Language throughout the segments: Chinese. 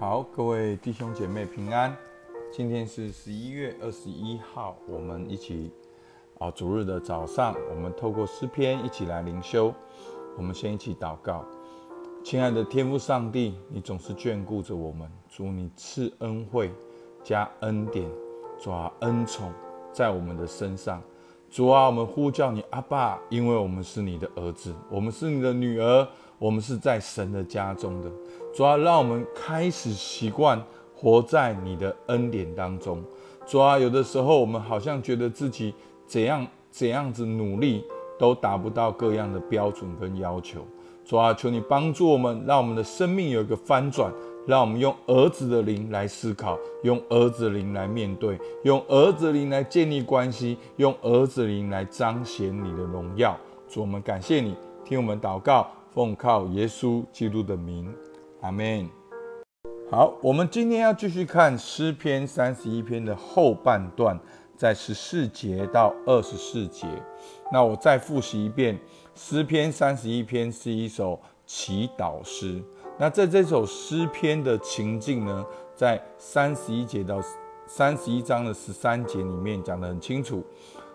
好，各位弟兄姐妹平安。今天是十一月二十一号，我们一起啊，主日的早上，我们透过诗篇一起来灵修。我们先一起祷告，亲爱的天父上帝，你总是眷顾着我们，主你赐恩惠加恩典，抓恩宠在我们的身上。主啊，我们呼叫你阿爸，因为我们是你的儿子，我们是你的女儿，我们是在神的家中的。主啊，让我们开始习惯活在你的恩典当中。主啊，有的时候我们好像觉得自己怎样怎样子努力，都达不到各样的标准跟要求。主啊，求你帮助我们，让我们的生命有一个翻转。让我们用儿子的灵来思考，用儿子的灵来面对，用儿子的灵来建立关系，用儿子的灵来彰显你的荣耀。主，我们感谢你，听我们祷告，奉靠耶稣基督的名，阿门。好，我们今天要继续看诗篇三十一篇的后半段，在十四节到二十四节。那我再复习一遍，诗篇三十一篇是一首祈祷诗。那在这首诗篇的情境呢，在三十一节到三十一章的十三节里面讲得很清楚。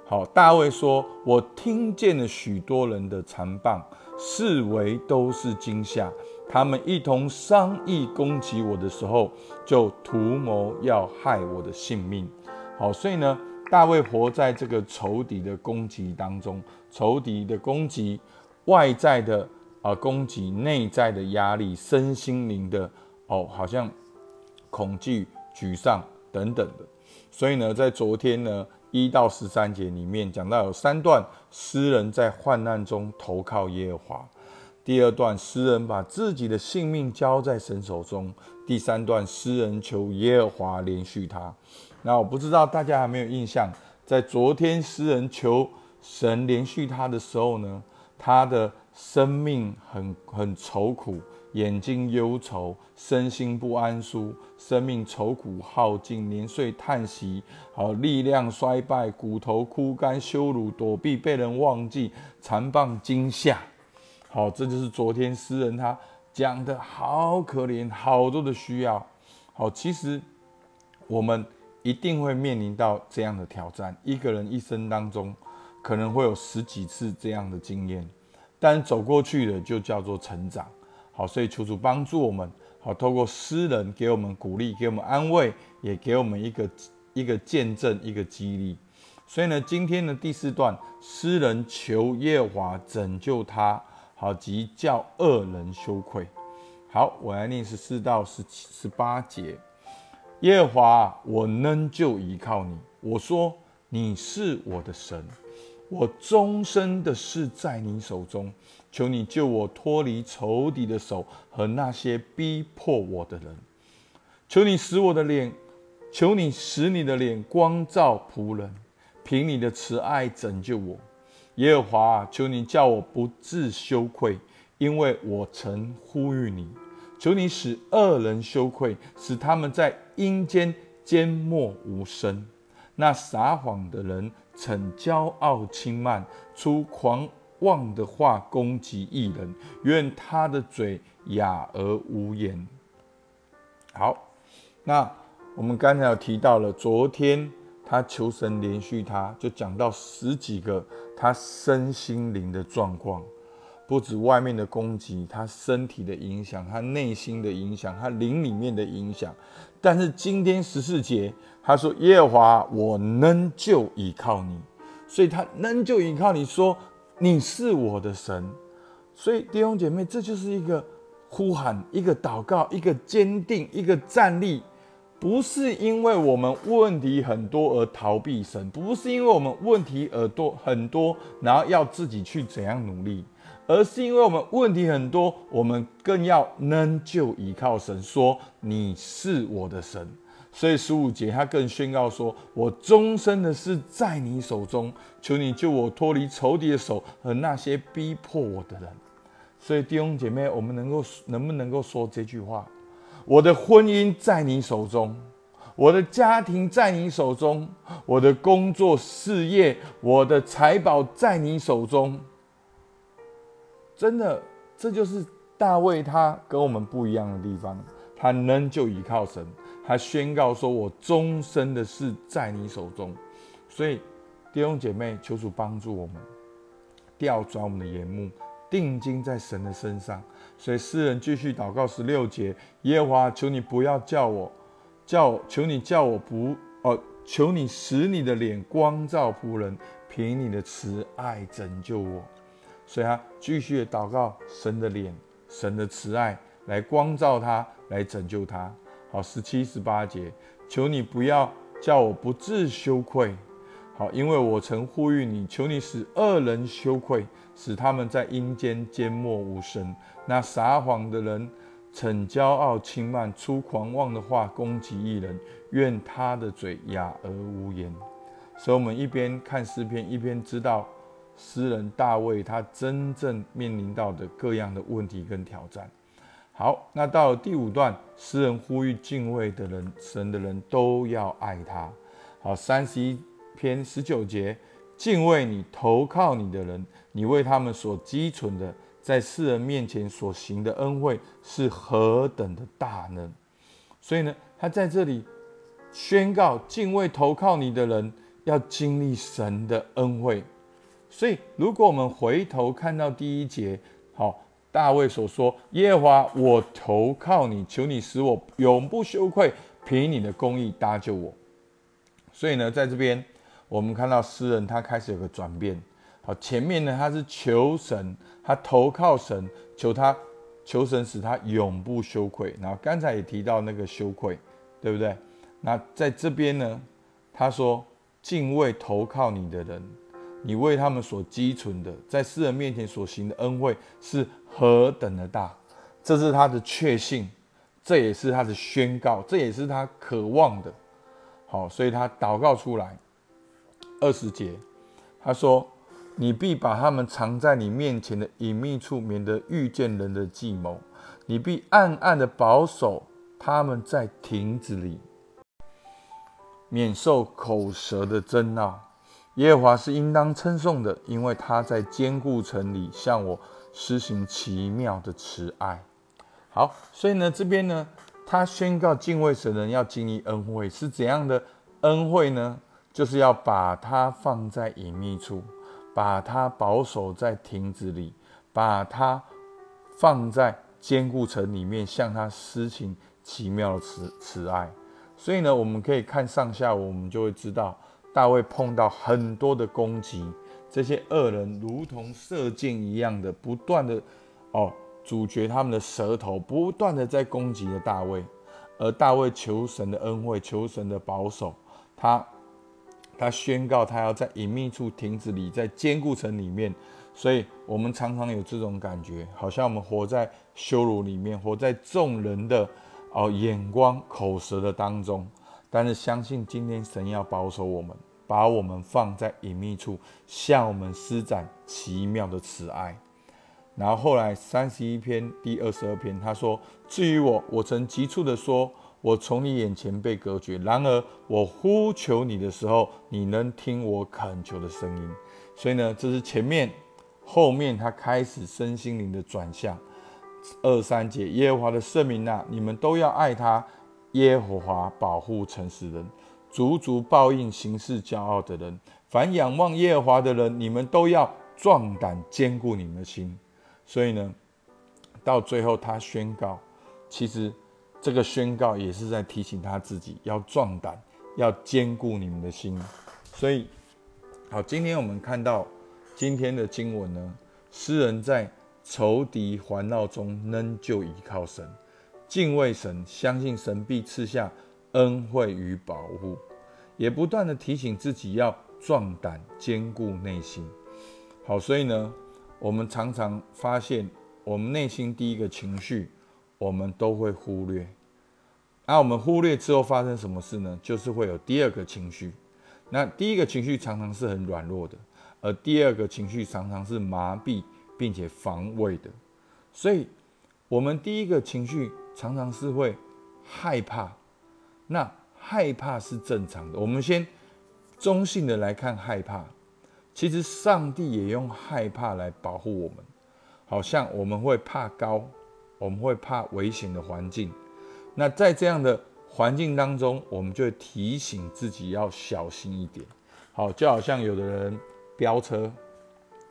好，大卫说：“我听见了许多人的残棒，视为都是惊吓。他们一同商议攻击我的时候，就图谋要害我的性命。”好，所以呢，大卫活在这个仇敌的攻击当中，仇敌的攻击，外在的。啊，攻击内在的压力、身心灵的哦，好像恐惧、沮丧等等的。所以呢，在昨天呢一到十三节里面讲到有三段诗人在患难中投靠耶和华；第二段诗人把自己的性命交在神手中；第三段诗人求耶和华连续他。那我不知道大家有没有印象，在昨天诗人求神连续他的时候呢，他的。生命很很愁苦，眼睛忧愁，身心不安舒，生命愁苦耗尽，年岁叹息，好力量衰败，骨头枯干，羞辱躲避，被人忘记，残棒惊吓，好，这就是昨天诗人他讲的好可怜，好多的需要，好，其实我们一定会面临到这样的挑战，一个人一生当中可能会有十几次这样的经验。但走过去的就叫做成长，好，所以求主帮助我们，好，透过诗人给我们鼓励，给我们安慰，也给我们一个一个见证，一个激励。所以呢，今天的第四段，诗人求耶华拯救他，好，即叫恶人羞愧。好，我来念十四到十七、十八节。耶华，我仍旧依靠你，我说你是我的神。我终身的事在你手中，求你救我脱离仇敌的手和那些逼迫我的人。求你使我的脸，求你使你的脸光照仆人，凭你的慈爱拯救我。耶和华，求你叫我不自羞愧，因为我曾呼吁你。求你使恶人羞愧，使他们在阴间缄默无声。那撒谎的人。逞骄傲轻慢，出狂妄的话攻击异人，愿他的嘴哑而无言。好，那我们刚才有提到了，昨天他求神连续，他就讲到十几个他身心灵的状况，不止外面的攻击，他身体的影响，他内心的影响，他灵里面的影响。但是今天十四节。他说：“耶和华，我能就依靠你，所以他能就依靠你，说你是我的神。所以弟兄姐妹，这就是一个呼喊，一个祷告，一个坚定，一个站立。不是因为我们问题很多而逃避神，不是因为我们问题耳朵很多，然后要自己去怎样努力，而是因为我们问题很多，我们更要能就依靠神，说你是我的神。”所以十五节，他更宣告说：“我终身的事在你手中，求你救我脱离仇敌的手和那些逼迫我的人。”所以弟兄姐妹，我们能够能不能够说这句话？我的婚姻在你手中，我的家庭在你手中，我的工作事业、我的财宝在你手中。真的，这就是大卫他跟我们不一样的地方。他仍旧依靠神，他宣告说：“我终身的事在你手中。”所以弟兄姐妹，求主帮助我们，调转我们的眼目，定睛在神的身上。所以诗人继续祷告十六节：耶和华，求你不要叫我，叫我求你叫我不哦，求你使你的脸光照仆人，凭你的慈爱拯救我。所以他继续的祷告神的脸，神的慈爱来光照他，来拯救他。好，十七、十八节，求你不要叫我不自羞愧。好，因为我曾呼吁你，求你使恶人羞愧，使他们在阴间缄默无声。那撒谎的人，逞骄傲轻慢，出狂妄的话攻击一人，愿他的嘴哑而无言。所以，我们一边看诗篇，一边知道诗人大卫他真正面临到的各样的问题跟挑战。好，那到了第五段，诗人呼吁敬畏的人，神的人都要爱他。好，三十一。篇十九节，敬畏你、投靠你的人，你为他们所积存的，在世人面前所行的恩惠是何等的大呢？所以呢，他在这里宣告，敬畏、投靠你的人要经历神的恩惠。所以，如果我们回头看到第一节，好，大卫所说：“耶和华，我投靠你，求你使我永不羞愧，凭你的公义搭救我。”所以呢，在这边。我们看到诗人他开始有个转变，好，前面呢他是求神，他投靠神，求他求神使他永不羞愧。然后刚才也提到那个羞愧，对不对？那在这边呢，他说敬畏投靠你的人，你为他们所积存的，在世人面前所行的恩惠是何等的大，这是他的确信，这也是他的宣告，这也是他渴望的。好，所以他祷告出来。二十节，他说：“你必把他们藏在你面前的隐秘处，免得遇见人的计谋；你必暗暗的保守他们在亭子里，免受口舌的争闹。耶和华是应当称颂的，因为他在坚固城里向我施行奇妙的慈爱。”好，所以呢，这边呢，他宣告敬畏神人要经历恩惠，是怎样的恩惠呢？就是要把它放在隐秘处，把它保守在亭子里，把它放在坚固城里面，向他施行奇妙的慈慈爱。所以呢，我们可以看上下，我们就会知道大卫碰到很多的攻击，这些恶人如同射箭一样的不断的哦，主角他们的舌头不断的在攻击着大卫，而大卫求神的恩惠，求神的保守，他。他宣告，他要在隐秘处亭子里，在坚固城里面。所以，我们常常有这种感觉，好像我们活在羞辱里面，活在众人的哦眼光、口舌的当中。但是，相信今天神要保守我们，把我们放在隐秘处，向我们施展奇妙的慈爱。然后后来三十一篇第二十二篇，他说：“至于我，我曾急促的说。”我从你眼前被隔绝，然而我呼求你的时候，你能听我恳求的声音。所以呢，这是前面、后面他开始身心灵的转向。二三节，耶和华的圣名啊，你们都要爱他。耶和华保护诚实人，足足报应行事骄傲的人。凡仰望耶和华的人，你们都要壮胆，坚固你们的心。所以呢，到最后他宣告，其实。这个宣告也是在提醒他自己要壮胆，要坚固你们的心。所以，好，今天我们看到今天的经文呢，诗人在仇敌环绕中仍旧依靠神，敬畏神，相信神必赐下恩惠与保护，也不断的提醒自己要壮胆，坚固内心。好，所以呢，我们常常发现，我们内心第一个情绪。我们都会忽略，那我们忽略之后发生什么事呢？就是会有第二个情绪。那第一个情绪常常是很软弱的，而第二个情绪常常是麻痹并且防卫的。所以，我们第一个情绪常常是会害怕。那害怕是正常的。我们先中性的来看害怕，其实上帝也用害怕来保护我们。好像我们会怕高。我们会怕危险的环境，那在这样的环境当中，我们就会提醒自己要小心一点。好，就好像有的人飙车，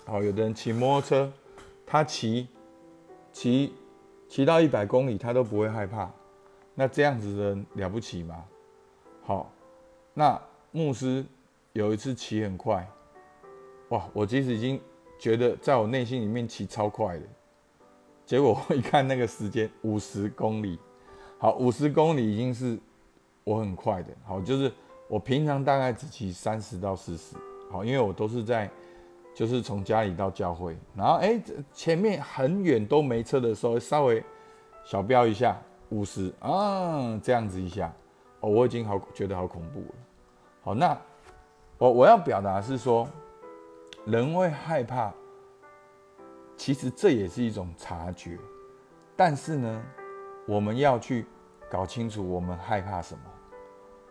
好，有的人骑摩托车，他骑骑骑到一百公里，他都不会害怕。那这样子的人了不起吗？好，那牧师有一次骑很快，哇！我其实已经觉得在我内心里面骑超快的，结果我一看那个时间五十公里，好，五十公里已经是我很快的，好，就是我平常大概只骑三十到四十，好，因为我都是在就是从家里到教会，然后哎前面很远都没车的时候，稍微小飙一下。五十啊，这样子一下，哦，我已经好觉得好恐怖了。好，那我我要表达是说，人会害怕，其实这也是一种察觉，但是呢，我们要去搞清楚我们害怕什么。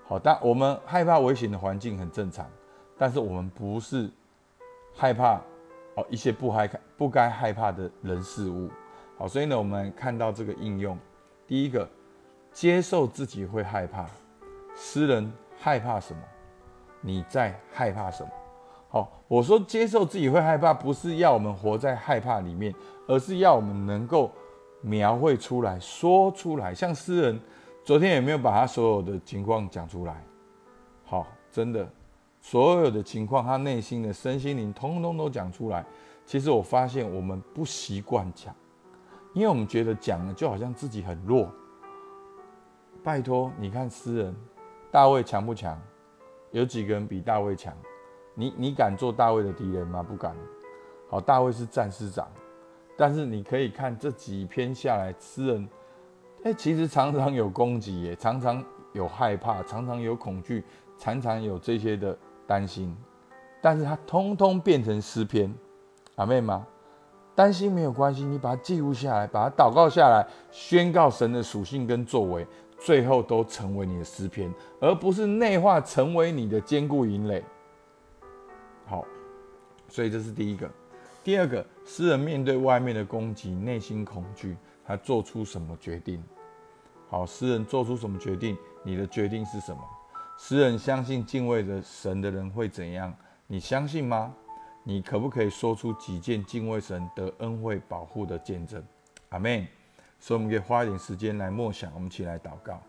好，但我们害怕危险的环境很正常，但是我们不是害怕哦一些不害不该害怕的人事物。好，所以呢，我们看到这个应用。第一个，接受自己会害怕。诗人害怕什么？你在害怕什么？好，我说接受自己会害怕，不是要我们活在害怕里面，而是要我们能够描绘出来、说出来。像诗人昨天有没有把他所有的情况讲出来？好，真的，所有的情况，他内心的身心灵，通通都讲出来。其实我发现我们不习惯讲。因为我们觉得讲了就好像自己很弱。拜托，你看诗人大卫强不强？有几个人比大卫强？你你敢做大卫的敌人吗？不敢。好，大卫是战士长，但是你可以看这几篇下来，诗人哎，其实常常有攻击，也常常有害怕，常常有恐惧，常常有这些的担心，但是他通通变成诗篇，阿妹吗？担心没有关系，你把它记录下来，把它祷告下来，宣告神的属性跟作为，最后都成为你的诗篇，而不是内化成为你的坚固营垒。好，所以这是第一个。第二个，诗人面对外面的攻击，内心恐惧，他做出什么决定？好，诗人做出什么决定？你的决定是什么？诗人相信敬畏着神的人会怎样？你相信吗？你可不可以说出几件敬畏神得恩惠保护的见证？阿门。所以我们可以花一点时间来默想，我们一起来祷告。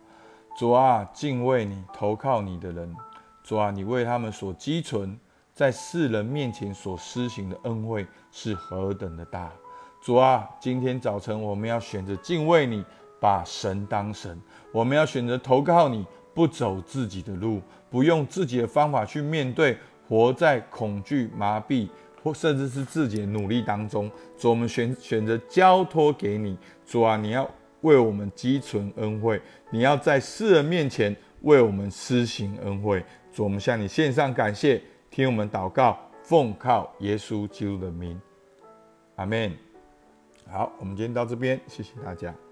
主啊，敬畏你、投靠你的人，主啊，你为他们所积存在世人面前所施行的恩惠是何等的大！主啊，今天早晨我们要选择敬畏你，把神当神；我们要选择投靠你，不走自己的路，不用自己的方法去面对。活在恐惧、麻痹，或甚至是自己的努力当中，主，我们选选择交托给你，主啊，你要为我们积存恩惠，你要在世人面前为我们施行恩惠，主，我们向你献上感谢，听我们祷告，奉靠耶稣基督的名，阿门。好，我们今天到这边，谢谢大家。